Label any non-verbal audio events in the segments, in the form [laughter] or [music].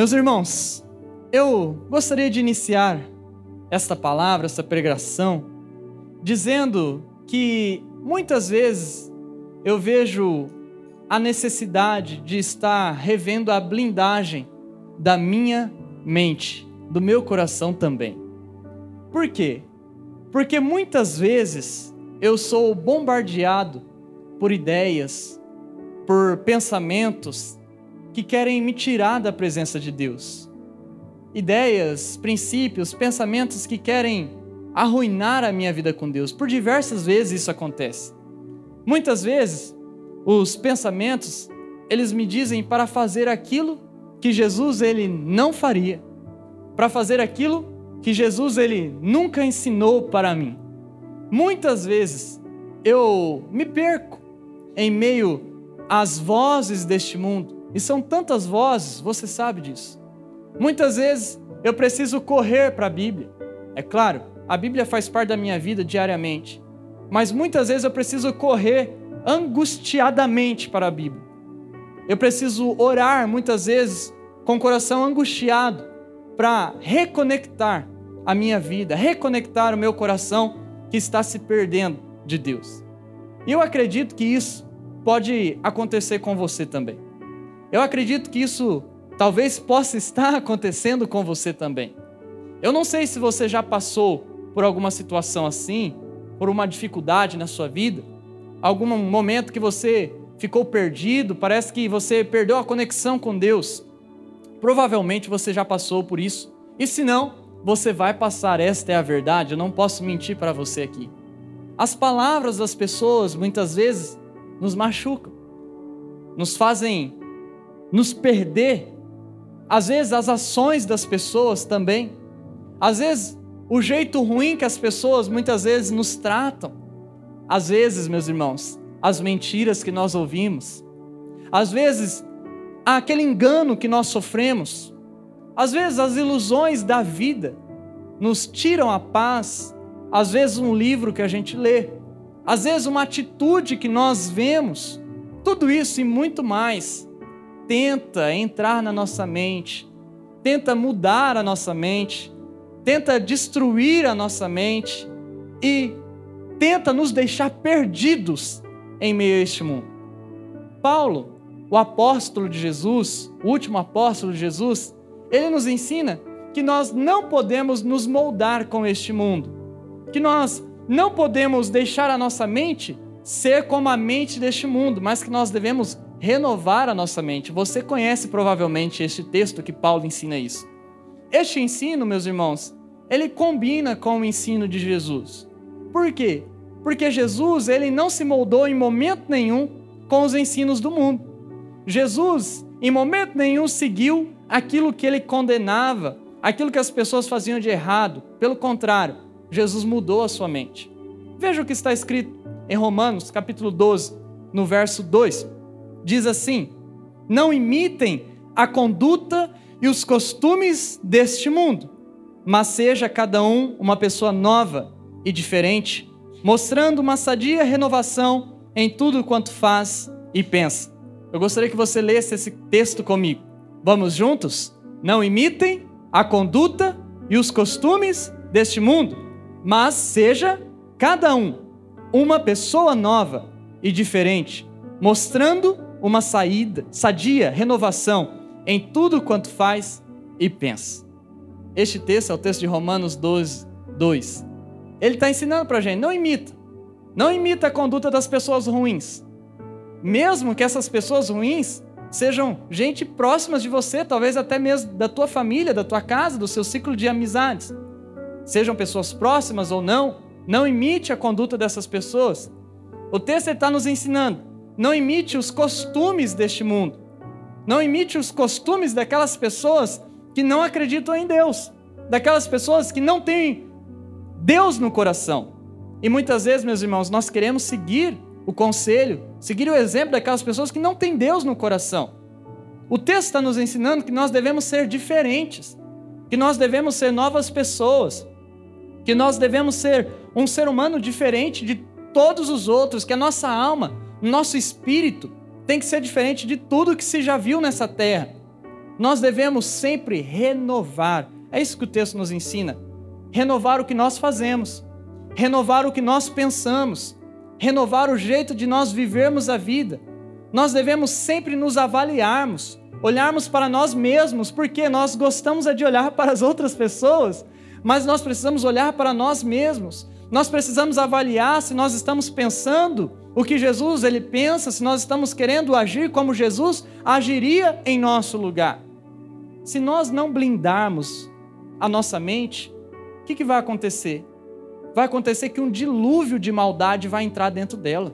Meus irmãos, eu gostaria de iniciar esta palavra, esta pregação, dizendo que muitas vezes eu vejo a necessidade de estar revendo a blindagem da minha mente, do meu coração também. Por quê? Porque muitas vezes eu sou bombardeado por ideias, por pensamentos que querem me tirar da presença de Deus. Ideias, princípios, pensamentos que querem arruinar a minha vida com Deus. Por diversas vezes isso acontece. Muitas vezes os pensamentos, eles me dizem para fazer aquilo que Jesus ele não faria, para fazer aquilo que Jesus ele nunca ensinou para mim. Muitas vezes eu me perco em meio às vozes deste mundo, e são tantas vozes, você sabe disso. Muitas vezes eu preciso correr para a Bíblia. É claro, a Bíblia faz parte da minha vida diariamente, mas muitas vezes eu preciso correr angustiadamente para a Bíblia. Eu preciso orar muitas vezes com o coração angustiado para reconectar a minha vida, reconectar o meu coração que está se perdendo de Deus. E eu acredito que isso pode acontecer com você também. Eu acredito que isso talvez possa estar [laughs] acontecendo com você também. Eu não sei se você já passou por alguma situação assim, por uma dificuldade na sua vida, algum momento que você ficou perdido, parece que você perdeu a conexão com Deus. Provavelmente você já passou por isso. E se não, você vai passar, esta é a verdade, eu não posso mentir para você aqui. As palavras das pessoas muitas vezes nos machucam, nos fazem nos perder. Às vezes, as ações das pessoas também. Às vezes, o jeito ruim que as pessoas muitas vezes nos tratam. Às vezes, meus irmãos, as mentiras que nós ouvimos. Às vezes, aquele engano que nós sofremos. Às vezes, as ilusões da vida nos tiram a paz. Às vezes, um livro que a gente lê. Às vezes, uma atitude que nós vemos. Tudo isso e muito mais tenta entrar na nossa mente, tenta mudar a nossa mente, tenta destruir a nossa mente e tenta nos deixar perdidos em meio a este mundo. Paulo, o apóstolo de Jesus, o último apóstolo de Jesus, ele nos ensina que nós não podemos nos moldar com este mundo, que nós não podemos deixar a nossa mente ser como a mente deste mundo, mas que nós devemos renovar a nossa mente. Você conhece provavelmente este texto que Paulo ensina isso. Este ensino, meus irmãos, ele combina com o ensino de Jesus. Por quê? Porque Jesus, ele não se moldou em momento nenhum com os ensinos do mundo. Jesus, em momento nenhum, seguiu aquilo que ele condenava, aquilo que as pessoas faziam de errado. Pelo contrário, Jesus mudou a sua mente. Veja o que está escrito em Romanos, capítulo 12, no verso 2 diz assim: Não imitem a conduta e os costumes deste mundo, mas seja cada um uma pessoa nova e diferente, mostrando uma sadia renovação em tudo quanto faz e pensa. Eu gostaria que você lesse esse texto comigo. Vamos juntos? Não imitem a conduta e os costumes deste mundo, mas seja cada um uma pessoa nova e diferente, mostrando uma saída, sadia renovação em tudo quanto faz e pensa. Este texto é o texto de Romanos 12, 2. Ele está ensinando para a gente: não imita. Não imita a conduta das pessoas ruins. Mesmo que essas pessoas ruins sejam gente próximas de você, talvez até mesmo da tua família, da tua casa, do seu ciclo de amizades. Sejam pessoas próximas ou não, não imite a conduta dessas pessoas. O texto está nos ensinando não imite os costumes deste mundo. Não imite os costumes daquelas pessoas que não acreditam em Deus, daquelas pessoas que não têm Deus no coração. E muitas vezes, meus irmãos, nós queremos seguir o conselho, seguir o exemplo daquelas pessoas que não têm Deus no coração. O texto está nos ensinando que nós devemos ser diferentes, que nós devemos ser novas pessoas, que nós devemos ser um ser humano diferente de todos os outros, que a nossa alma nosso espírito tem que ser diferente de tudo que se já viu nessa terra. nós devemos sempre renovar. É isso que o texto nos ensina. Renovar o que nós fazemos, renovar o que nós pensamos, renovar o jeito de nós vivermos a vida. Nós devemos sempre nos avaliarmos, olharmos para nós mesmos, porque nós gostamos é de olhar [laughs] para as outras pessoas, mas nós precisamos olhar para nós mesmos. Nós precisamos avaliar se nós estamos pensando o que Jesus ele pensa, se nós estamos querendo agir como Jesus agiria em nosso lugar. Se nós não blindarmos a nossa mente, o que, que vai acontecer? Vai acontecer que um dilúvio de maldade vai entrar dentro dela.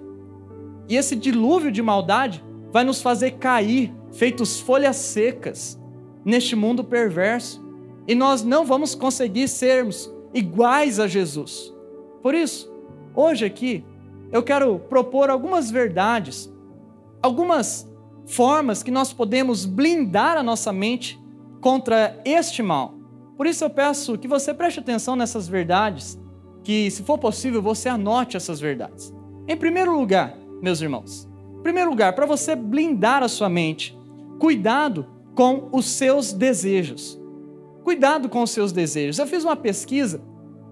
E esse dilúvio de maldade vai nos fazer cair, feitos folhas secas, neste mundo perverso. E nós não vamos conseguir sermos iguais a Jesus. Por isso, hoje aqui, eu quero propor algumas verdades, algumas formas que nós podemos blindar a nossa mente contra este mal. Por isso eu peço que você preste atenção nessas verdades, que, se for possível, você anote essas verdades. Em primeiro lugar, meus irmãos, em primeiro lugar, para você blindar a sua mente, cuidado com os seus desejos. Cuidado com os seus desejos. Eu fiz uma pesquisa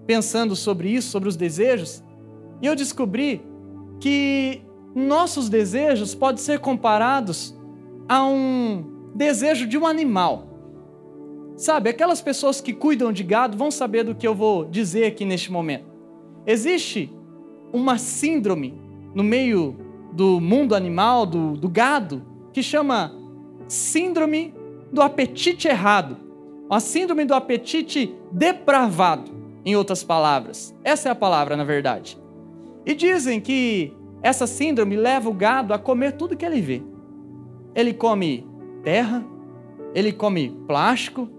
pensando sobre isso, sobre os desejos, e eu descobri que nossos desejos podem ser comparados a um desejo de um animal. Sabe, aquelas pessoas que cuidam de gado vão saber do que eu vou dizer aqui neste momento. Existe uma síndrome no meio do mundo animal, do, do gado, que chama síndrome do apetite errado. A síndrome do apetite depravado, em outras palavras. Essa é a palavra, na verdade. E dizem que essa síndrome leva o gado a comer tudo que ele vê. Ele come terra, ele come plástico,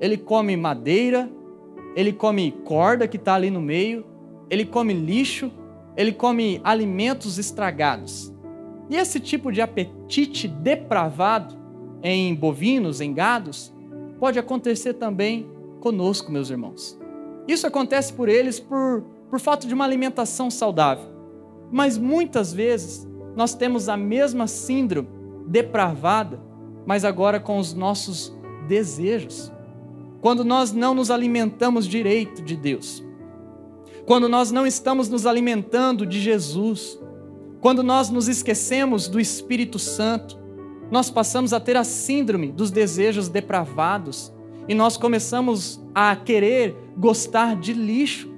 ele come madeira, ele come corda que está ali no meio, ele come lixo, ele come alimentos estragados. E esse tipo de apetite depravado em bovinos, em gados, pode acontecer também conosco, meus irmãos. Isso acontece por eles por por falta de uma alimentação saudável. Mas muitas vezes nós temos a mesma síndrome depravada, mas agora com os nossos desejos. Quando nós não nos alimentamos direito de Deus, quando nós não estamos nos alimentando de Jesus, quando nós nos esquecemos do Espírito Santo, nós passamos a ter a síndrome dos desejos depravados. E nós começamos a querer gostar de lixo,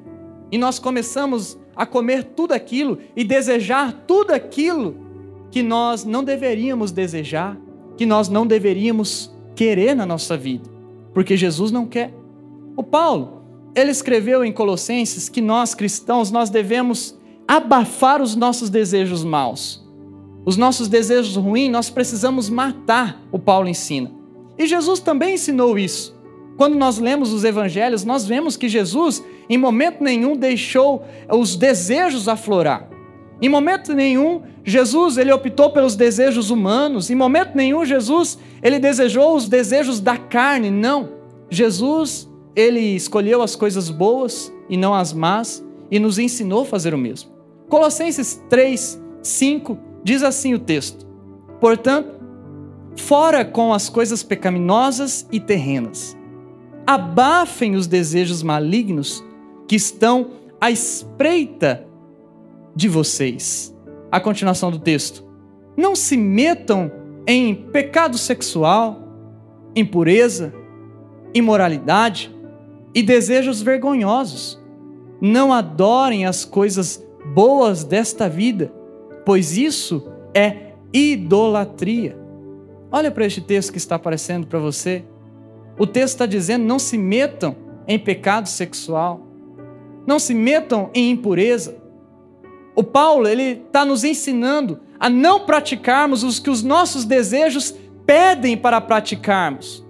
e nós começamos a comer tudo aquilo e desejar tudo aquilo que nós não deveríamos desejar, que nós não deveríamos querer na nossa vida, porque Jesus não quer. O Paulo, ele escreveu em Colossenses que nós cristãos nós devemos abafar os nossos desejos maus. Os nossos desejos ruins nós precisamos matar, o Paulo ensina. E Jesus também ensinou isso. Quando nós lemos os evangelhos, nós vemos que Jesus, em momento nenhum, deixou os desejos aflorar. Em momento nenhum, Jesus ele optou pelos desejos humanos. Em momento nenhum, Jesus ele desejou os desejos da carne. Não. Jesus ele escolheu as coisas boas e não as más e nos ensinou a fazer o mesmo. Colossenses 3, 5 diz assim o texto: Portanto, fora com as coisas pecaminosas e terrenas abafem os desejos malignos que estão à espreita de vocês. A continuação do texto. Não se metam em pecado sexual, impureza, imoralidade e desejos vergonhosos. Não adorem as coisas boas desta vida, pois isso é idolatria. Olha para este texto que está aparecendo para você. O texto está dizendo: não se metam em pecado sexual, não se metam em impureza. O Paulo ele está nos ensinando a não praticarmos os que os nossos desejos pedem para praticarmos.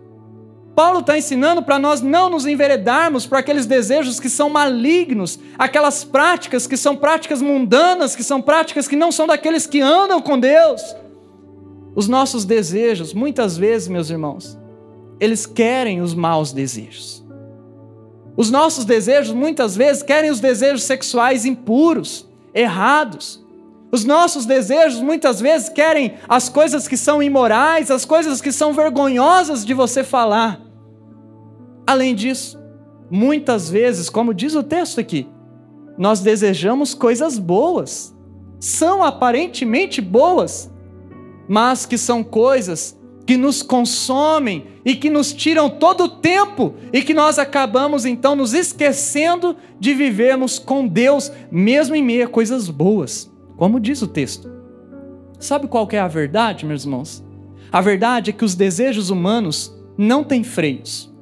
Paulo está ensinando para nós não nos enveredarmos por aqueles desejos que são malignos, aquelas práticas que são práticas mundanas, que são práticas que não são daqueles que andam com Deus. Os nossos desejos, muitas vezes, meus irmãos, eles querem os maus desejos. Os nossos desejos muitas vezes querem os desejos sexuais impuros, errados. Os nossos desejos muitas vezes querem as coisas que são imorais, as coisas que são vergonhosas de você falar. Além disso, muitas vezes, como diz o texto aqui, nós desejamos coisas boas, são aparentemente boas, mas que são coisas que nos consomem e que nos tiram todo o tempo e que nós acabamos então nos esquecendo de vivermos com Deus, mesmo em meio a coisas boas, como diz o texto. Sabe qual é a verdade, meus irmãos? A verdade é que os desejos humanos não têm freios.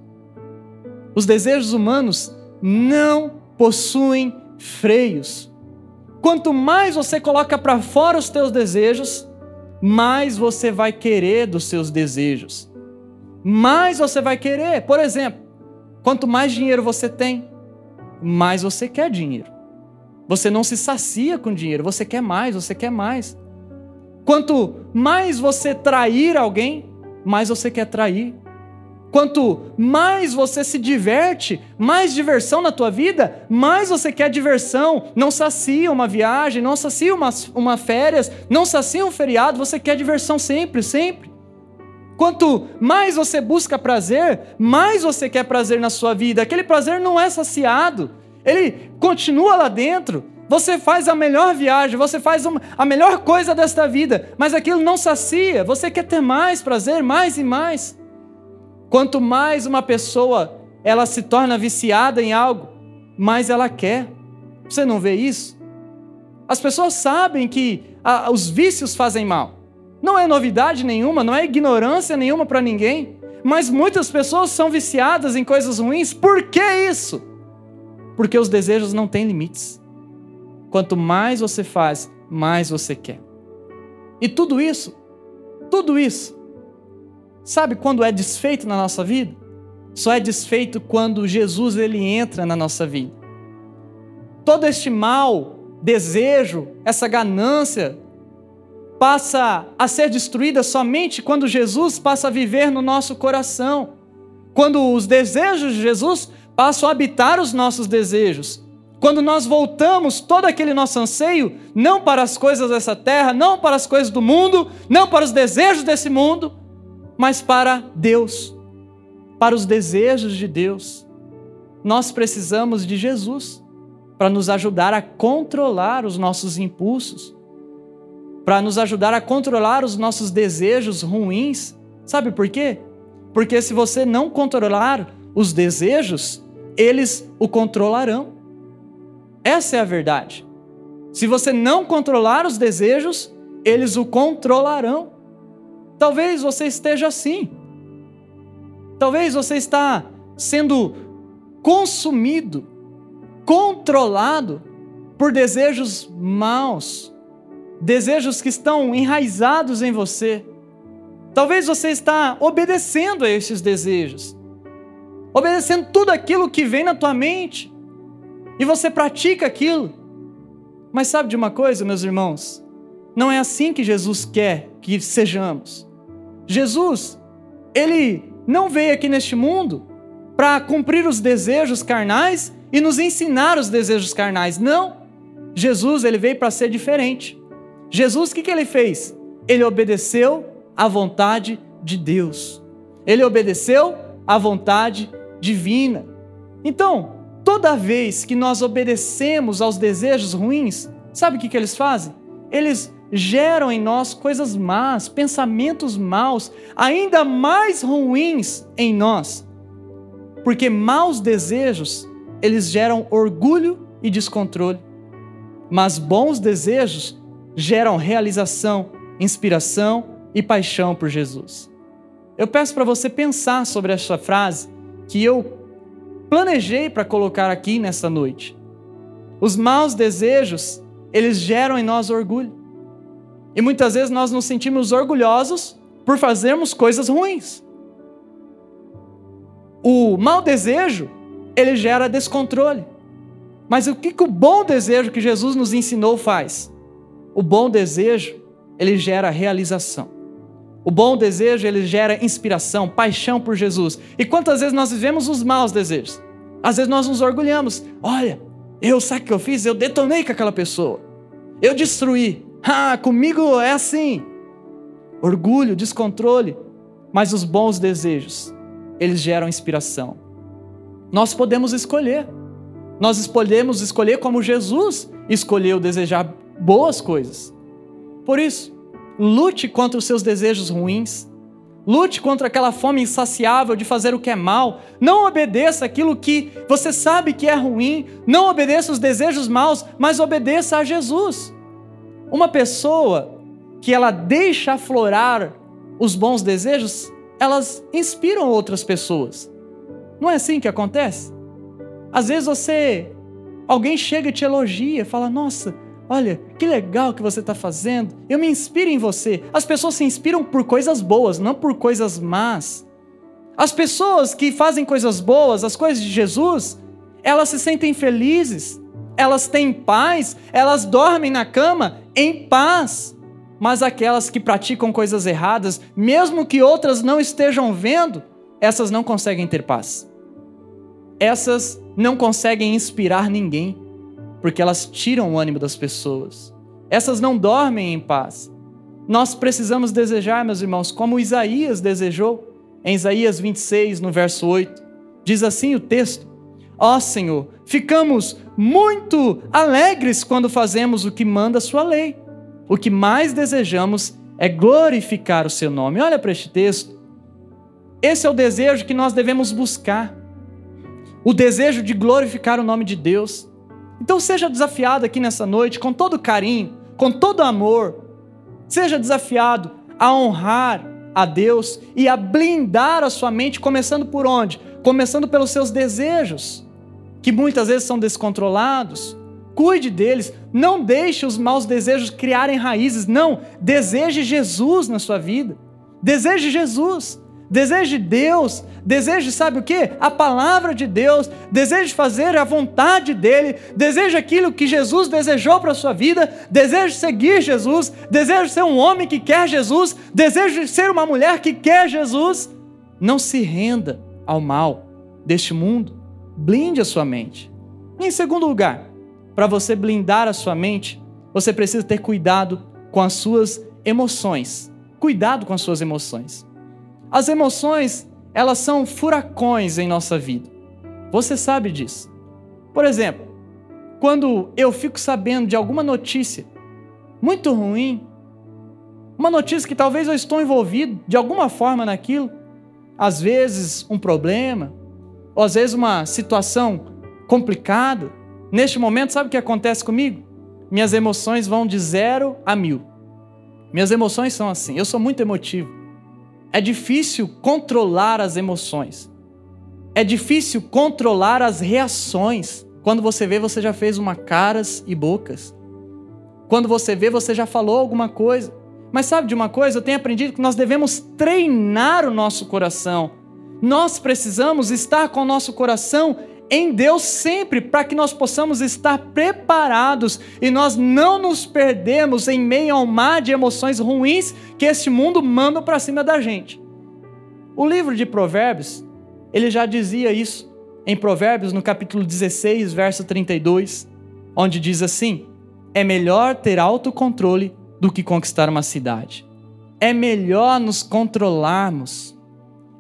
Os desejos humanos não possuem freios. Quanto mais você coloca para fora os teus desejos, mais você vai querer dos seus desejos. Mais você vai querer. Por exemplo, quanto mais dinheiro você tem, mais você quer dinheiro. Você não se sacia com dinheiro, você quer mais, você quer mais. Quanto mais você trair alguém, mais você quer trair. Quanto mais você se diverte, mais diversão na tua vida, mais você quer diversão. Não sacia uma viagem, não sacia uma, uma férias, não sacia um feriado, você quer diversão sempre, sempre. Quanto mais você busca prazer, mais você quer prazer na sua vida. Aquele prazer não é saciado, ele continua lá dentro. Você faz a melhor viagem, você faz uma, a melhor coisa desta vida, mas aquilo não sacia. Você quer ter mais prazer, mais e mais. Quanto mais uma pessoa ela se torna viciada em algo, mais ela quer. Você não vê isso? As pessoas sabem que ah, os vícios fazem mal. Não é novidade nenhuma, não é ignorância nenhuma para ninguém. Mas muitas pessoas são viciadas em coisas ruins. Por que isso? Porque os desejos não têm limites. Quanto mais você faz, mais você quer. E tudo isso, tudo isso, Sabe quando é desfeito na nossa vida? Só é desfeito quando Jesus ele entra na nossa vida. Todo este mal, desejo, essa ganância passa a ser destruída somente quando Jesus passa a viver no nosso coração. Quando os desejos de Jesus passam a habitar os nossos desejos. Quando nós voltamos todo aquele nosso anseio, não para as coisas dessa terra, não para as coisas do mundo, não para os desejos desse mundo, mas para Deus, para os desejos de Deus. Nós precisamos de Jesus para nos ajudar a controlar os nossos impulsos, para nos ajudar a controlar os nossos desejos ruins. Sabe por quê? Porque se você não controlar os desejos, eles o controlarão. Essa é a verdade. Se você não controlar os desejos, eles o controlarão. Talvez você esteja assim. Talvez você está sendo consumido, controlado por desejos maus, desejos que estão enraizados em você. Talvez você está obedecendo a esses desejos, obedecendo tudo aquilo que vem na tua mente, e você pratica aquilo. Mas sabe de uma coisa, meus irmãos? Não é assim que Jesus quer que sejamos. Jesus, ele não veio aqui neste mundo para cumprir os desejos carnais e nos ensinar os desejos carnais. Não. Jesus, ele veio para ser diferente. Jesus, o que, que ele fez? Ele obedeceu à vontade de Deus. Ele obedeceu à vontade divina. Então, toda vez que nós obedecemos aos desejos ruins, sabe o que, que eles fazem? Eles geram em nós coisas más, pensamentos maus, ainda mais ruins em nós. Porque maus desejos, eles geram orgulho e descontrole. Mas bons desejos geram realização, inspiração e paixão por Jesus. Eu peço para você pensar sobre esta frase que eu planejei para colocar aqui nessa noite. Os maus desejos, eles geram em nós orgulho. E muitas vezes nós nos sentimos orgulhosos por fazermos coisas ruins. O mau desejo, ele gera descontrole. Mas o que, que o bom desejo que Jesus nos ensinou faz? O bom desejo, ele gera realização. O bom desejo, ele gera inspiração, paixão por Jesus. E quantas vezes nós vivemos os maus desejos? Às vezes nós nos orgulhamos. Olha, eu, sabe o que eu fiz? Eu detonei com aquela pessoa. Eu destruí. Ah, comigo é assim. Orgulho, descontrole. Mas os bons desejos, eles geram inspiração. Nós podemos escolher. Nós podemos escolher como Jesus escolheu desejar boas coisas. Por isso, lute contra os seus desejos ruins. Lute contra aquela fome insaciável de fazer o que é mal. Não obedeça aquilo que você sabe que é ruim. Não obedeça os desejos maus, mas obedeça a Jesus. Uma pessoa que ela deixa aflorar os bons desejos, elas inspiram outras pessoas. Não é assim que acontece? Às vezes você, alguém chega e te elogia, fala: Nossa, olha, que legal que você está fazendo. Eu me inspiro em você. As pessoas se inspiram por coisas boas, não por coisas más. As pessoas que fazem coisas boas, as coisas de Jesus, elas se sentem felizes, elas têm paz, elas dormem na cama em paz. Mas aquelas que praticam coisas erradas, mesmo que outras não estejam vendo, essas não conseguem ter paz. Essas não conseguem inspirar ninguém, porque elas tiram o ânimo das pessoas. Essas não dormem em paz. Nós precisamos desejar, meus irmãos, como Isaías desejou, em Isaías 26, no verso 8. Diz assim o texto: Ó oh, Senhor, ficamos muito alegres quando fazemos o que manda a Sua lei. O que mais desejamos é glorificar o Seu nome. Olha para este texto. Esse é o desejo que nós devemos buscar o desejo de glorificar o nome de Deus. Então seja desafiado aqui nessa noite com todo carinho, com todo amor. Seja desafiado a honrar a Deus e a blindar a sua mente, começando por onde? Começando pelos seus desejos, que muitas vezes são descontrolados. Cuide deles, não deixe os maus desejos criarem raízes, não, deseje Jesus na sua vida. Deseje Jesus. Deseje Deus, deseje, sabe o que? A palavra de Deus, deseje fazer a vontade dEle, deseje aquilo que Jesus desejou para a sua vida, deseje seguir Jesus, deseje ser um homem que quer Jesus, deseje ser uma mulher que quer Jesus. Não se renda ao mal deste mundo, blinde a sua mente. E em segundo lugar, para você blindar a sua mente, você precisa ter cuidado com as suas emoções. Cuidado com as suas emoções. As emoções, elas são furacões em nossa vida. Você sabe disso. Por exemplo, quando eu fico sabendo de alguma notícia muito ruim, uma notícia que talvez eu estou envolvido de alguma forma naquilo, às vezes um problema, ou às vezes uma situação complicada, neste momento, sabe o que acontece comigo? Minhas emoções vão de zero a mil. Minhas emoções são assim, eu sou muito emotivo. É difícil controlar as emoções. É difícil controlar as reações. Quando você vê, você já fez uma caras e bocas. Quando você vê, você já falou alguma coisa. Mas sabe de uma coisa? Eu tenho aprendido que nós devemos treinar o nosso coração. Nós precisamos estar com o nosso coração em Deus sempre, para que nós possamos estar preparados e nós não nos perdemos em meio ao mar de emoções ruins que este mundo manda para cima da gente. O livro de Provérbios, ele já dizia isso em Provérbios, no capítulo 16, verso 32, onde diz assim: É melhor ter autocontrole do que conquistar uma cidade. É melhor nos controlarmos.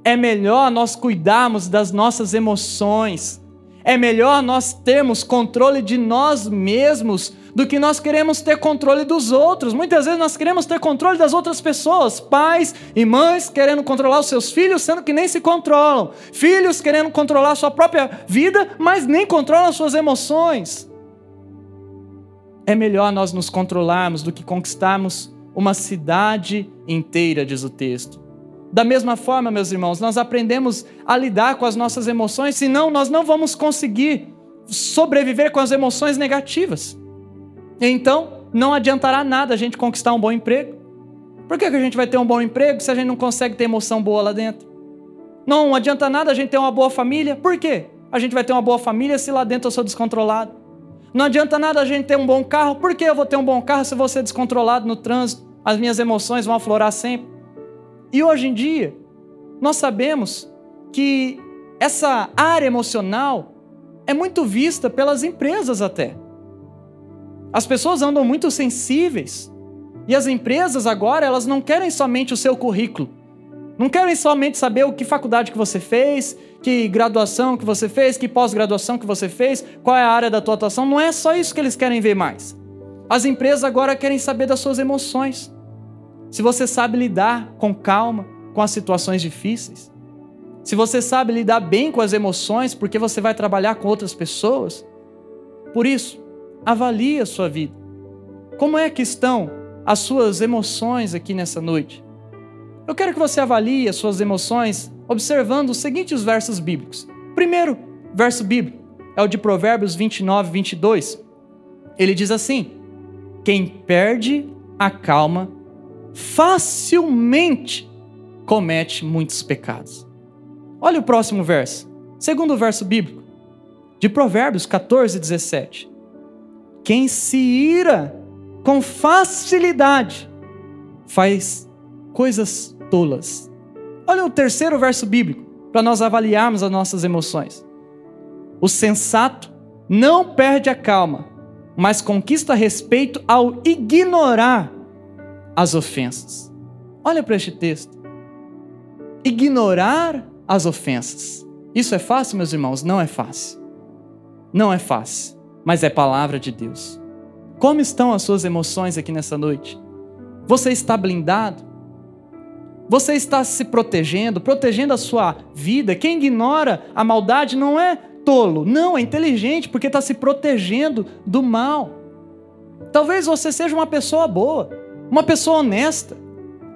É melhor nós cuidarmos das nossas emoções é melhor nós termos controle de nós mesmos do que nós queremos ter controle dos outros. Muitas vezes nós queremos ter controle das outras pessoas, pais e mães querendo controlar os seus filhos, sendo que nem se controlam. Filhos querendo controlar a sua própria vida, mas nem controlam suas emoções. É melhor nós nos controlarmos do que conquistarmos uma cidade inteira, diz o texto. Da mesma forma, meus irmãos, nós aprendemos a lidar com as nossas emoções, senão nós não vamos conseguir sobreviver com as emoções negativas. Então, não adiantará nada a gente conquistar um bom emprego. Por que, que a gente vai ter um bom emprego se a gente não consegue ter emoção boa lá dentro? Não adianta nada a gente ter uma boa família. Por quê? A gente vai ter uma boa família se lá dentro eu sou descontrolado. Não adianta nada a gente ter um bom carro. Por que eu vou ter um bom carro se eu vou ser descontrolado no trânsito? As minhas emoções vão aflorar sempre. E hoje em dia, nós sabemos que essa área emocional é muito vista pelas empresas até. As pessoas andam muito sensíveis E as empresas agora, elas não querem somente o seu currículo. Não querem somente saber o que faculdade que você fez, que graduação que você fez, que pós-graduação que você fez, qual é a área da tua atuação. Não é só isso que eles querem ver mais. As empresas agora querem saber das suas emoções. Se você sabe lidar com calma com as situações difíceis. Se você sabe lidar bem com as emoções, porque você vai trabalhar com outras pessoas. Por isso, avalie a sua vida. Como é que estão as suas emoções aqui nessa noite? Eu quero que você avalie as suas emoções observando os seguintes versos bíblicos. Primeiro verso bíblico é o de Provérbios 29, 22. Ele diz assim: Quem perde a calma facilmente comete muitos pecados. Olha o próximo verso. Segundo verso bíblico, de Provérbios 14, 17. Quem se ira com facilidade faz coisas tolas. Olha o terceiro verso bíblico, para nós avaliarmos as nossas emoções. O sensato não perde a calma, mas conquista respeito ao ignorar as ofensas. Olha para este texto. Ignorar as ofensas. Isso é fácil, meus irmãos? Não é fácil. Não é fácil, mas é palavra de Deus. Como estão as suas emoções aqui nessa noite? Você está blindado? Você está se protegendo, protegendo a sua vida. Quem ignora a maldade não é tolo, não, é inteligente, porque está se protegendo do mal. Talvez você seja uma pessoa boa, uma pessoa honesta,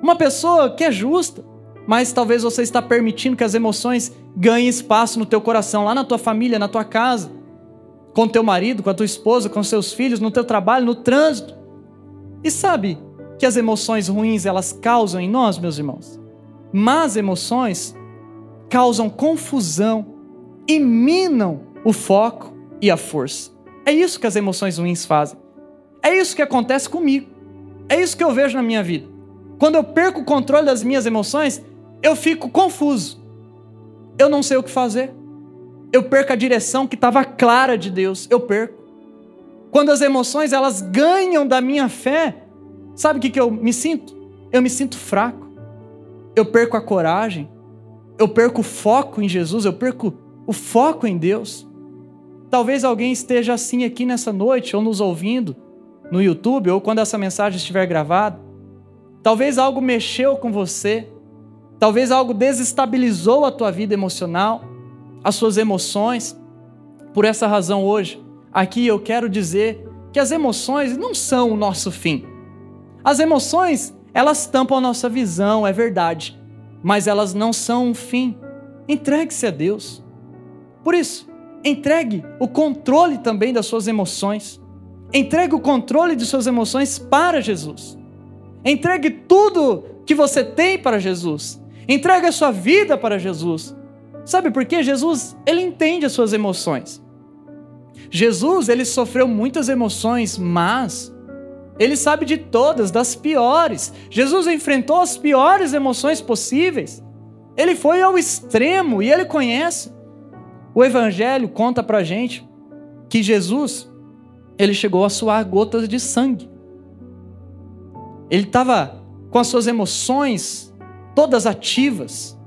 uma pessoa que é justa, mas talvez você está permitindo que as emoções ganhem espaço no teu coração, lá na tua família, na tua casa, com teu marido, com a tua esposa, com seus filhos, no teu trabalho, no trânsito. E sabe, que as emoções ruins elas causam em nós, meus irmãos? Más emoções causam confusão e minam o foco e a força. É isso que as emoções ruins fazem. É isso que acontece comigo. É isso que eu vejo na minha vida. Quando eu perco o controle das minhas emoções, eu fico confuso. Eu não sei o que fazer. Eu perco a direção que estava clara de Deus. Eu perco. Quando as emoções elas ganham da minha fé, Sabe o que, que eu me sinto? Eu me sinto fraco. Eu perco a coragem. Eu perco o foco em Jesus. Eu perco o foco em Deus. Talvez alguém esteja assim aqui nessa noite, ou nos ouvindo no YouTube, ou quando essa mensagem estiver gravada. Talvez algo mexeu com você. Talvez algo desestabilizou a tua vida emocional, as suas emoções. Por essa razão, hoje, aqui eu quero dizer que as emoções não são o nosso fim. As emoções, elas tampam a nossa visão, é verdade, mas elas não são um fim. Entregue-se a Deus. Por isso, entregue o controle também das suas emoções. Entregue o controle de suas emoções para Jesus. Entregue tudo que você tem para Jesus. Entregue a sua vida para Jesus. Sabe por quê? Jesus, ele entende as suas emoções. Jesus, ele sofreu muitas emoções, mas ele sabe de todas, das piores. Jesus enfrentou as piores emoções possíveis. Ele foi ao extremo e ele conhece. O Evangelho conta pra gente que Jesus, ele chegou a suar gotas de sangue. Ele estava com as suas emoções todas ativas.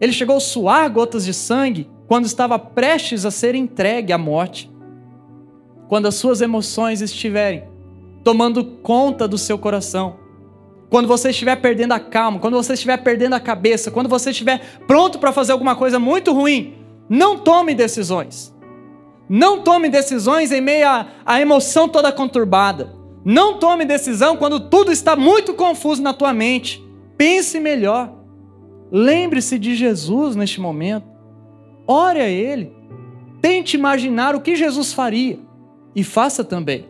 Ele chegou a suar gotas de sangue quando estava prestes a ser entregue à morte. Quando as suas emoções estiverem tomando conta do seu coração. Quando você estiver perdendo a calma, quando você estiver perdendo a cabeça, quando você estiver pronto para fazer alguma coisa muito ruim, não tome decisões. Não tome decisões em meio à emoção toda conturbada. Não tome decisão quando tudo está muito confuso na tua mente. Pense melhor. Lembre-se de Jesus neste momento. Ore a Ele. Tente imaginar o que Jesus faria. E faça também.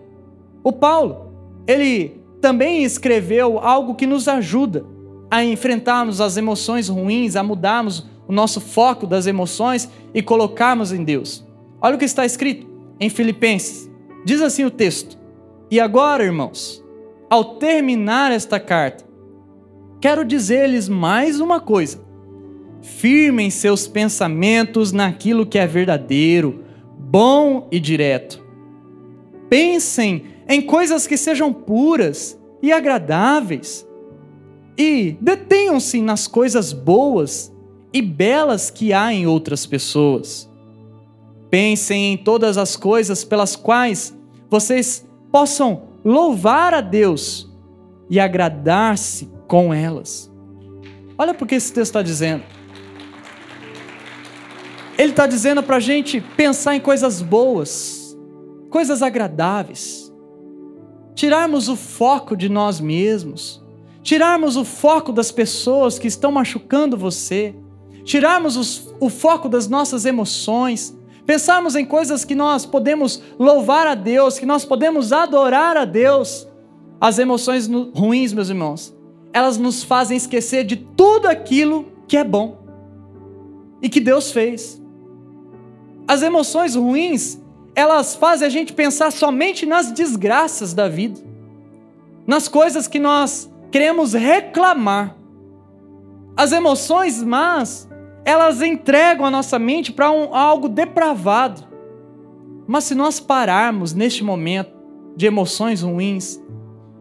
O Paulo, ele também escreveu algo que nos ajuda a enfrentarmos as emoções ruins, a mudarmos o nosso foco das emoções e colocarmos em Deus. Olha o que está escrito em Filipenses. Diz assim o texto: E agora, irmãos, ao terminar esta carta, quero dizer-lhes mais uma coisa. Firmem seus pensamentos naquilo que é verdadeiro, bom e direto. Pensem em coisas que sejam puras, e agradáveis. E detenham-se nas coisas boas e belas que há em outras pessoas. Pensem em todas as coisas pelas quais vocês possam louvar a Deus e agradar-se com elas. Olha porque esse texto está dizendo. Ele está dizendo para a gente pensar em coisas boas, coisas agradáveis, tirarmos o foco de nós mesmos, tirarmos o foco das pessoas que estão machucando você, tirarmos os, o foco das nossas emoções, pensarmos em coisas que nós podemos louvar a Deus, que nós podemos adorar a Deus. As emoções ruins, meus irmãos, elas nos fazem esquecer de tudo aquilo que é bom e que Deus fez. As emoções ruins, elas fazem a gente pensar somente nas desgraças da vida, nas coisas que nós queremos reclamar. As emoções más, elas entregam a nossa mente para um, algo depravado. Mas se nós pararmos neste momento de emoções ruins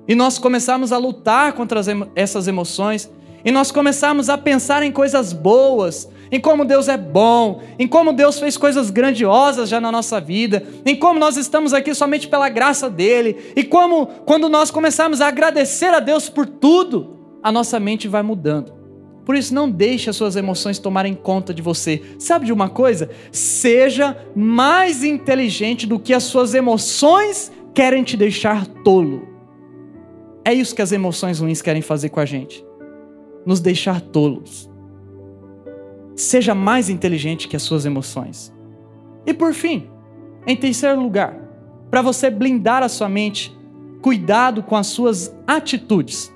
e nós começarmos a lutar contra essas emoções e nós começarmos a pensar em coisas boas, em como Deus é bom, em como Deus fez coisas grandiosas já na nossa vida, em como nós estamos aqui somente pela graça dele, e como quando nós começarmos a agradecer a Deus por tudo, a nossa mente vai mudando. Por isso, não deixe as suas emoções tomarem conta de você. Sabe de uma coisa? Seja mais inteligente do que as suas emoções querem te deixar tolo. É isso que as emoções ruins querem fazer com a gente nos deixar tolos. Seja mais inteligente que as suas emoções. E por fim, em terceiro lugar, para você blindar a sua mente, cuidado com as suas atitudes.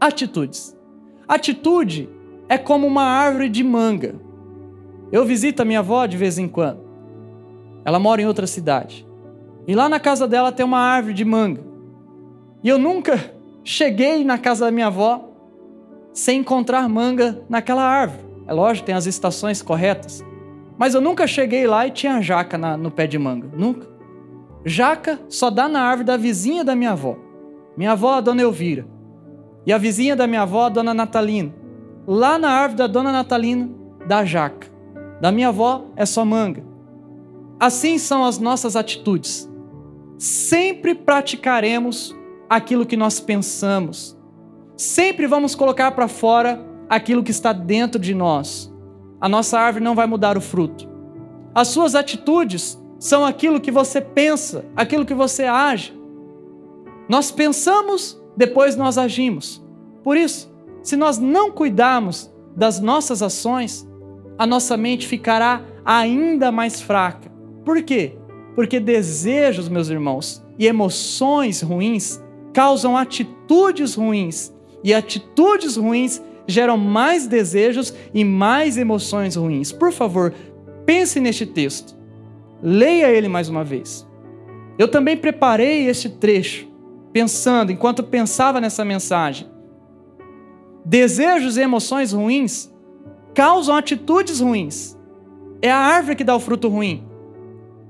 Atitudes. Atitude é como uma árvore de manga. Eu visito a minha avó de vez em quando. Ela mora em outra cidade. E lá na casa dela tem uma árvore de manga. E eu nunca cheguei na casa da minha avó sem encontrar manga naquela árvore. É lógico, tem as estações corretas. Mas eu nunca cheguei lá e tinha jaca na, no pé de manga. Nunca. Jaca só dá na árvore da vizinha da minha avó. Minha avó, a dona Elvira. E a vizinha da minha avó, a dona Natalina. Lá na árvore da dona Natalina, dá jaca. Da minha avó é só manga. Assim são as nossas atitudes. Sempre praticaremos aquilo que nós pensamos, Sempre vamos colocar para fora aquilo que está dentro de nós. A nossa árvore não vai mudar o fruto. As suas atitudes são aquilo que você pensa, aquilo que você age. Nós pensamos, depois nós agimos. Por isso, se nós não cuidarmos das nossas ações, a nossa mente ficará ainda mais fraca. Por quê? Porque desejos, meus irmãos, e emoções ruins causam atitudes ruins e atitudes ruins geram mais desejos e mais emoções ruins. Por favor, pense neste texto. Leia ele mais uma vez. Eu também preparei este trecho, pensando, enquanto pensava nessa mensagem. Desejos e emoções ruins causam atitudes ruins. É a árvore que dá o fruto ruim.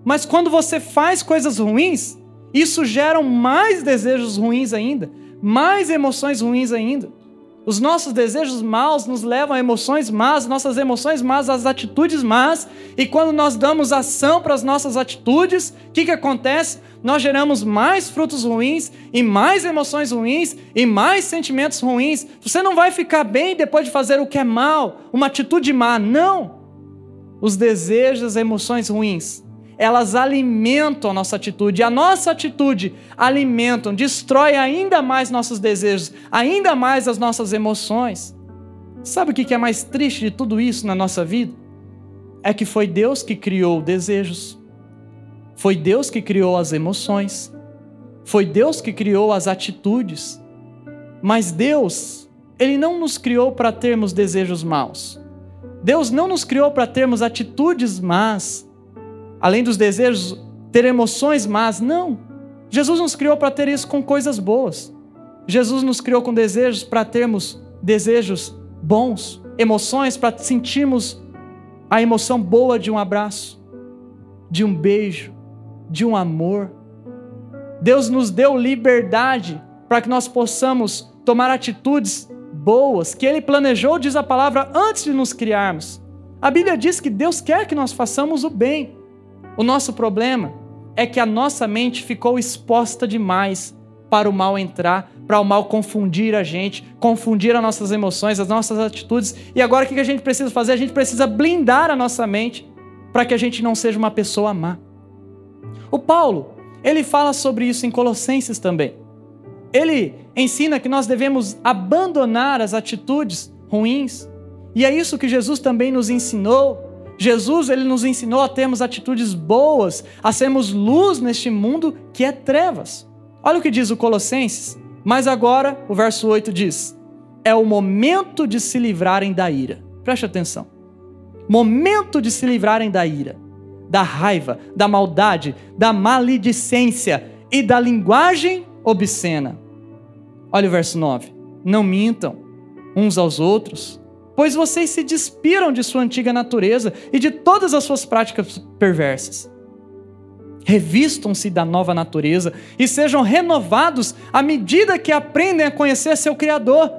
Mas quando você faz coisas ruins, isso gera mais desejos ruins ainda mais emoções ruins ainda. Os nossos desejos maus nos levam a emoções más, nossas emoções más às atitudes más, e quando nós damos ação para as nossas atitudes, o que, que acontece? Nós geramos mais frutos ruins, e mais emoções ruins, e mais sentimentos ruins. Você não vai ficar bem depois de fazer o que é mal, uma atitude má, não. Os desejos, emoções ruins elas alimentam a nossa atitude. E a nossa atitude alimentam, destrói ainda mais nossos desejos, ainda mais as nossas emoções. Sabe o que é mais triste de tudo isso na nossa vida? É que foi Deus que criou desejos, foi Deus que criou as emoções, foi Deus que criou as atitudes. Mas Deus, Ele não nos criou para termos desejos maus. Deus não nos criou para termos atitudes más além dos desejos, ter emoções más. Não. Jesus nos criou para ter isso com coisas boas. Jesus nos criou com desejos para termos desejos bons, emoções para sentirmos a emoção boa de um abraço, de um beijo, de um amor. Deus nos deu liberdade para que nós possamos tomar atitudes boas que Ele planejou, diz a palavra, antes de nos criarmos. A Bíblia diz que Deus quer que nós façamos o bem. O nosso problema é que a nossa mente ficou exposta demais para o mal entrar, para o mal confundir a gente, confundir as nossas emoções, as nossas atitudes. E agora o que a gente precisa fazer? A gente precisa blindar a nossa mente para que a gente não seja uma pessoa má. O Paulo, ele fala sobre isso em Colossenses também. Ele ensina que nós devemos abandonar as atitudes ruins. E é isso que Jesus também nos ensinou. Jesus, ele nos ensinou a termos atitudes boas, a sermos luz neste mundo que é trevas. Olha o que diz o Colossenses. Mas agora, o verso 8 diz: é o momento de se livrarem da ira. Preste atenção. Momento de se livrarem da ira, da raiva, da maldade, da maledicência e da linguagem obscena. Olha o verso 9. Não mintam uns aos outros, pois vocês se despiram de sua antiga natureza e de todas as suas práticas perversas. Revistam-se da nova natureza e sejam renovados à medida que aprendem a conhecer seu Criador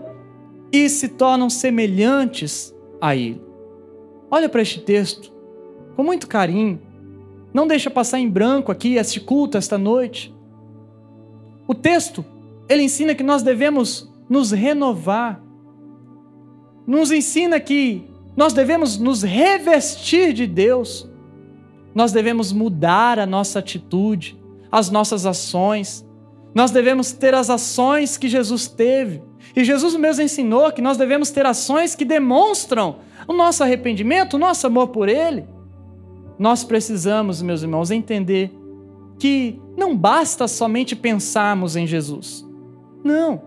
e se tornam semelhantes a Ele. Olha para este texto com muito carinho. Não deixa passar em branco aqui este culto esta noite. O texto, ele ensina que nós devemos nos renovar nos ensina que nós devemos nos revestir de Deus, nós devemos mudar a nossa atitude, as nossas ações, nós devemos ter as ações que Jesus teve. E Jesus mesmo ensinou que nós devemos ter ações que demonstram o nosso arrependimento, o nosso amor por Ele. Nós precisamos, meus irmãos, entender que não basta somente pensarmos em Jesus. Não.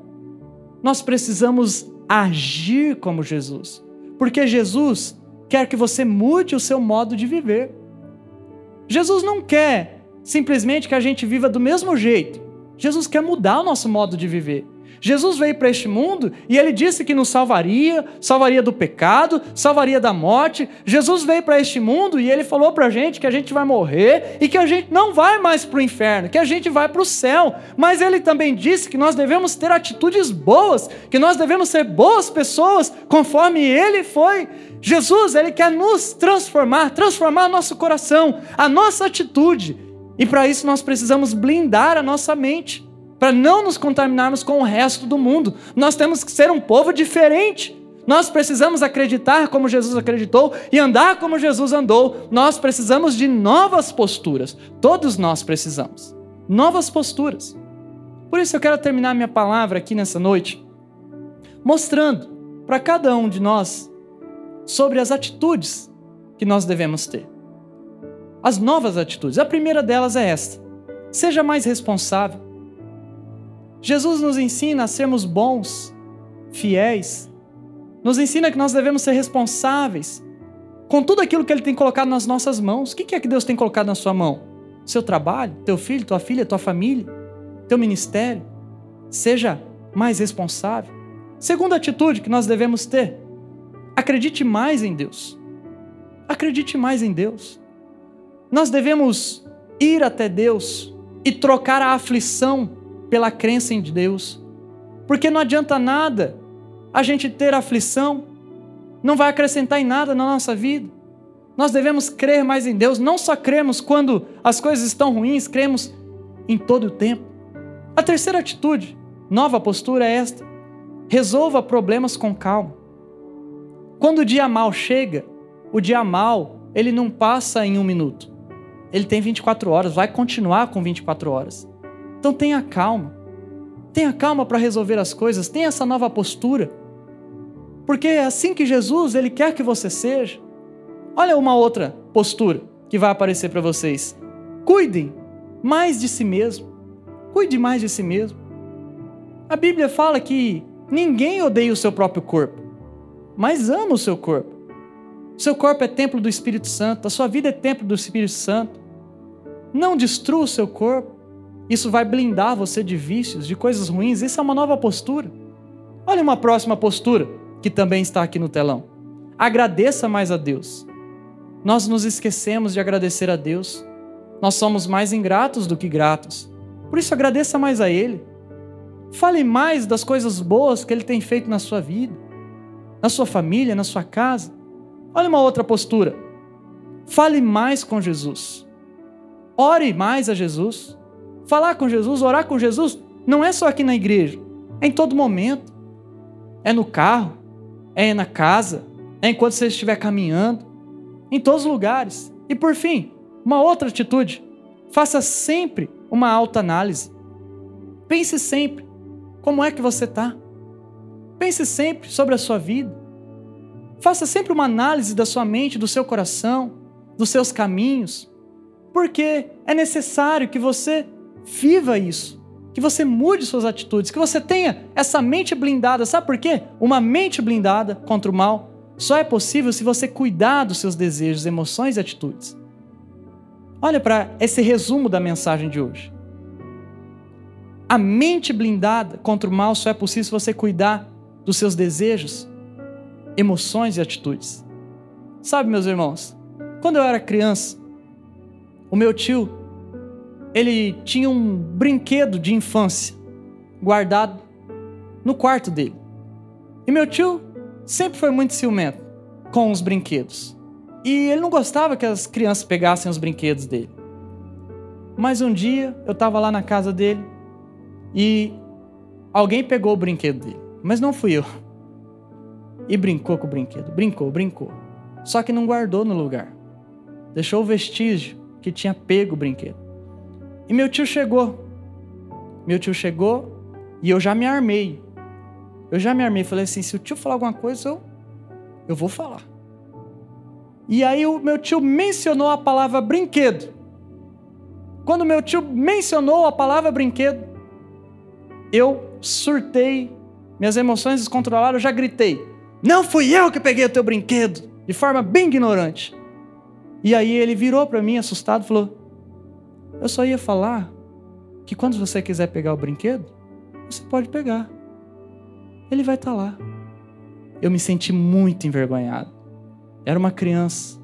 Nós precisamos agir como Jesus. Porque Jesus quer que você mude o seu modo de viver. Jesus não quer simplesmente que a gente viva do mesmo jeito. Jesus quer mudar o nosso modo de viver. Jesus veio para este mundo e ele disse que nos salvaria, salvaria do pecado, salvaria da morte. Jesus veio para este mundo e ele falou para a gente que a gente vai morrer e que a gente não vai mais para o inferno, que a gente vai para o céu. Mas ele também disse que nós devemos ter atitudes boas, que nós devemos ser boas pessoas, conforme ele foi. Jesus, ele quer nos transformar, transformar nosso coração, a nossa atitude. E para isso nós precisamos blindar a nossa mente para não nos contaminarmos com o resto do mundo. Nós temos que ser um povo diferente. Nós precisamos acreditar como Jesus acreditou e andar como Jesus andou. Nós precisamos de novas posturas. Todos nós precisamos. Novas posturas. Por isso eu quero terminar minha palavra aqui nessa noite mostrando para cada um de nós sobre as atitudes que nós devemos ter. As novas atitudes. A primeira delas é esta: seja mais responsável. Jesus nos ensina a sermos bons, fiéis, nos ensina que nós devemos ser responsáveis com tudo aquilo que Ele tem colocado nas nossas mãos. O que é que Deus tem colocado na sua mão? Seu trabalho, teu filho, tua filha, tua família, teu ministério. Seja mais responsável. Segunda atitude que nós devemos ter: acredite mais em Deus. Acredite mais em Deus. Nós devemos ir até Deus e trocar a aflição pela crença em Deus. Porque não adianta nada a gente ter aflição, não vai acrescentar em nada na nossa vida. Nós devemos crer mais em Deus, não só cremos quando as coisas estão ruins, cremos em todo o tempo. A terceira atitude, nova postura é esta: resolva problemas com calma. Quando o dia mal chega, o dia mal, ele não passa em um minuto. Ele tem 24 horas, vai continuar com 24 horas. Então tenha calma. Tenha calma para resolver as coisas, tenha essa nova postura. Porque é assim que Jesus, ele quer que você seja. Olha uma outra postura que vai aparecer para vocês. Cuidem mais de si mesmo. Cuide mais de si mesmo. A Bíblia fala que ninguém odeia o seu próprio corpo, mas ama o seu corpo. Seu corpo é templo do Espírito Santo, a sua vida é templo do Espírito Santo. Não destrua o seu corpo. Isso vai blindar você de vícios, de coisas ruins. Isso é uma nova postura. Olha uma próxima postura que também está aqui no telão. Agradeça mais a Deus. Nós nos esquecemos de agradecer a Deus. Nós somos mais ingratos do que gratos. Por isso, agradeça mais a Ele. Fale mais das coisas boas que Ele tem feito na sua vida, na sua família, na sua casa. Olha uma outra postura. Fale mais com Jesus. Ore mais a Jesus. Falar com Jesus, orar com Jesus, não é só aqui na igreja, é em todo momento. É no carro, é na casa, é enquanto você estiver caminhando, em todos os lugares. E por fim, uma outra atitude: faça sempre uma alta análise. Pense sempre como é que você está. Pense sempre sobre a sua vida. Faça sempre uma análise da sua mente, do seu coração, dos seus caminhos, porque é necessário que você viva isso, que você mude suas atitudes, que você tenha essa mente blindada. Sabe por quê? Uma mente blindada contra o mal só é possível se você cuidar dos seus desejos, emoções e atitudes. Olha para esse resumo da mensagem de hoje. A mente blindada contra o mal só é possível se você cuidar dos seus desejos, emoções e atitudes. Sabe, meus irmãos, quando eu era criança, o meu tio, ele tinha um brinquedo de infância guardado no quarto dele. E meu tio sempre foi muito ciumento com os brinquedos. E ele não gostava que as crianças pegassem os brinquedos dele. Mas um dia eu estava lá na casa dele e alguém pegou o brinquedo dele, mas não fui eu. E brincou com o brinquedo, brincou, brincou. Só que não guardou no lugar. Deixou o vestígio que tinha pego o brinquedo. E meu tio chegou. Meu tio chegou e eu já me armei. Eu já me armei, falei assim, se o tio falar alguma coisa, eu, eu vou falar. E aí o meu tio mencionou a palavra brinquedo. Quando meu tio mencionou a palavra brinquedo, eu surtei, minhas emoções descontrolaram, eu já gritei: Não fui eu que peguei o teu brinquedo! De forma bem ignorante. E aí ele virou para mim, assustado, falou: Eu só ia falar que quando você quiser pegar o brinquedo, você pode pegar. Ele vai estar tá lá. Eu me senti muito envergonhado. Era uma criança,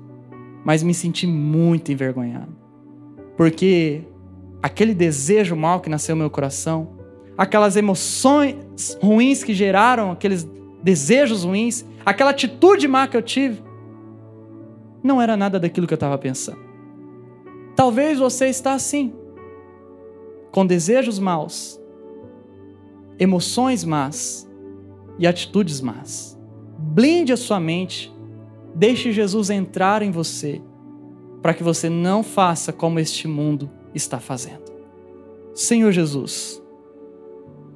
mas me senti muito envergonhado. Porque aquele desejo mal que nasceu no meu coração aquelas emoções ruins que geraram aqueles desejos ruins, aquela atitude má que eu tive, não era nada daquilo que eu estava pensando. Talvez você está assim, com desejos maus, emoções más e atitudes más. Blinde a sua mente, deixe Jesus entrar em você, para que você não faça como este mundo está fazendo. Senhor Jesus,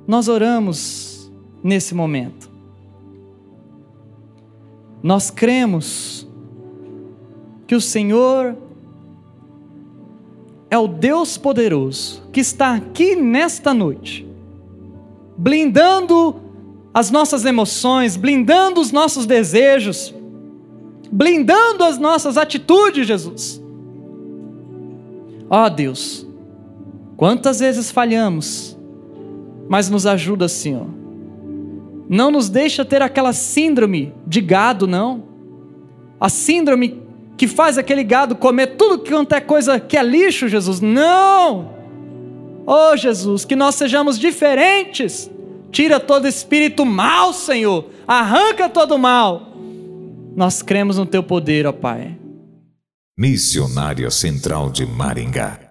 nós oramos nesse momento. Nós cremos que o Senhor é o Deus poderoso que está aqui nesta noite, blindando as nossas emoções, blindando os nossos desejos, blindando as nossas atitudes, Jesus. Ó oh, Deus, quantas vezes falhamos, mas nos ajuda, Senhor. Não nos deixa ter aquela síndrome de gado, não. A síndrome que faz aquele gado comer tudo quanto é coisa que é lixo, Jesus. Não! Oh, Jesus, que nós sejamos diferentes. Tira todo espírito mal, Senhor. Arranca todo mal. Nós cremos no teu poder, ó Pai. Missionária Central de Maringá